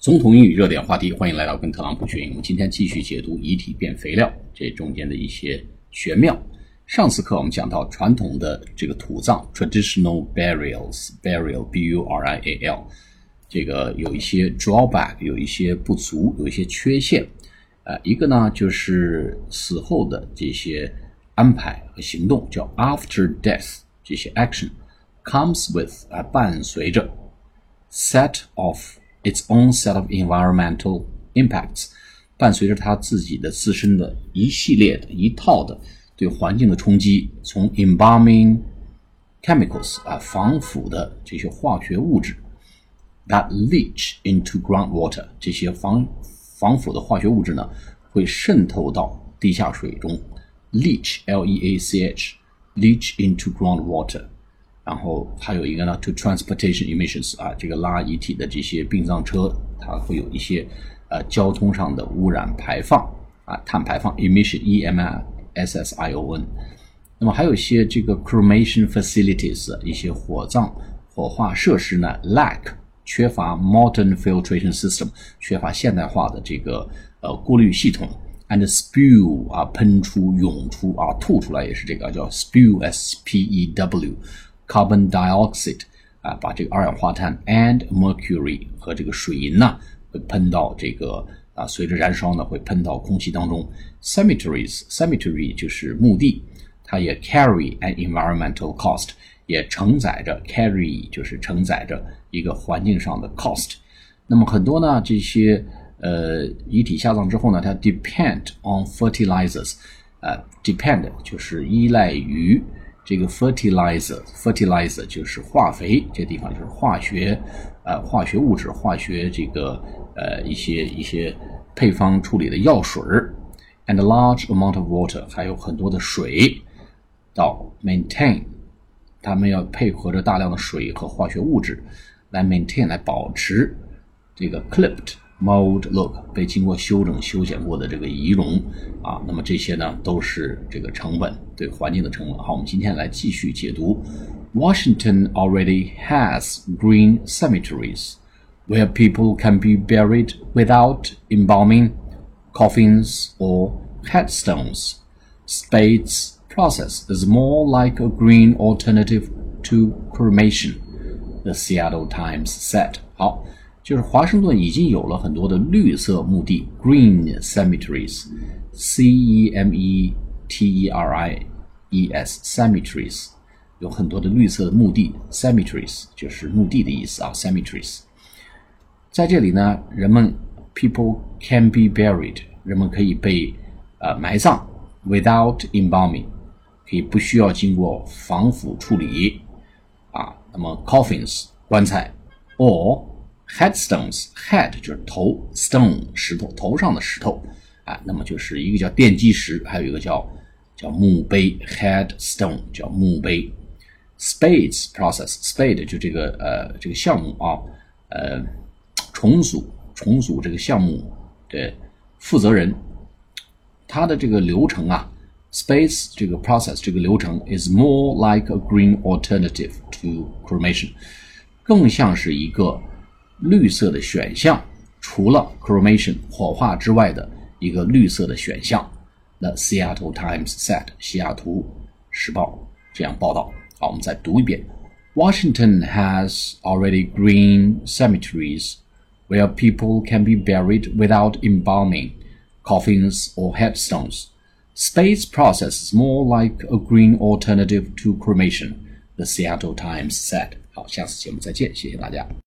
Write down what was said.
总统英语热点话题，欢迎来到跟特朗普学英。我们今天继续解读遗体变肥料这中间的一些玄妙。上次课我们讲到传统的这个土葬 （traditional burials），burial b u r i a l，这个有一些 drawback，有一些不足，有一些缺陷。呃，一个呢就是死后的这些安排和行动，叫 after death，这些 action comes with 啊，伴随着 set of。its own set of environmental impacts，伴随着它自己的自身的一系列的一套的对环境的冲击，从 embalming chemicals 啊防腐的这些化学物质，that leach into groundwater 这些防防腐的化学物质呢会渗透到地下水中，leach l e a c h leach into groundwater。 然后还有一个呢，to transportation emissions 啊，这个拉遗体的这些殡葬车，它会有一些呃交通上的污染排放啊，碳排放 emission e m s s i o n。那么还有一些这个 cremation facilities 一些火葬火化设施呢，lack 缺乏 modern filtration system，缺乏现代化的这个呃过滤系统，and spew 啊喷出涌出啊吐出来也是这个叫 spew s p e w。Carbon dioxide 啊，把这个二氧化碳 and mercury 和这个水银呢，会喷到这个啊，随着燃烧呢，会喷到空气当中。Cemeteries cemetery 就是墓地，它也 carry an environmental cost，也承载着 carry 就是承载着一个环境上的 cost。那么很多呢，这些呃遗体下葬之后呢，它 depend on fertilizers，呃，depend 就是依赖于。这个 fertilizer，fertilizer 就是化肥，这地方就是化学，呃，化学物质，化学这个呃一些一些配方处理的药水，and large amount of water，还有很多的水，到 maintain，他们要配合着大量的水和化学物质来 maintain，来保持这个 clipped。Mold look 被经过修整、修剪过的这个仪容啊，那么这些呢都是这个成本对环境的成本。好，我们今天来继续解读。Washington already has green cemeteries where people can be buried without embalming, coffins, or headstones. Spade's process is more like a green alternative to cremation, the Seattle Times said. 好。 就是华盛顿已经有了很多的绿色墓地 （green cemeteries），c e m e t e r i e s cemeteries，有很多的绿色的墓地 （cemeteries） 就是墓地的意思啊，cemeteries。在这里呢，人们 people can be buried，人们可以被呃埋葬，without embalming，可以不需要经过防腐处理啊。那么 coffins 棺材，or Headstones，head 就是头，stone 石头，头上的石头，啊，那么就是一个叫奠基石，还有一个叫叫墓碑，headstone 叫墓碑。Spades process，spade 就这个呃这个项目啊，呃重组重组这个项目的负责人，他的这个流程啊，space 这个 process 这个流程 is more like a green alternative to cremation，更像是一个。绿色的选项，除了 cremation 火化之外的一个绿色的选项。The Seattle Times said，西雅图时报这样报道。好，我们再读一遍。Washington has already green cemeteries where people can be buried without embalming, coffins, or headstones. Spade's process is more like a green alternative to cremation, the Seattle Times said. 好，下次节目再见，谢谢大家。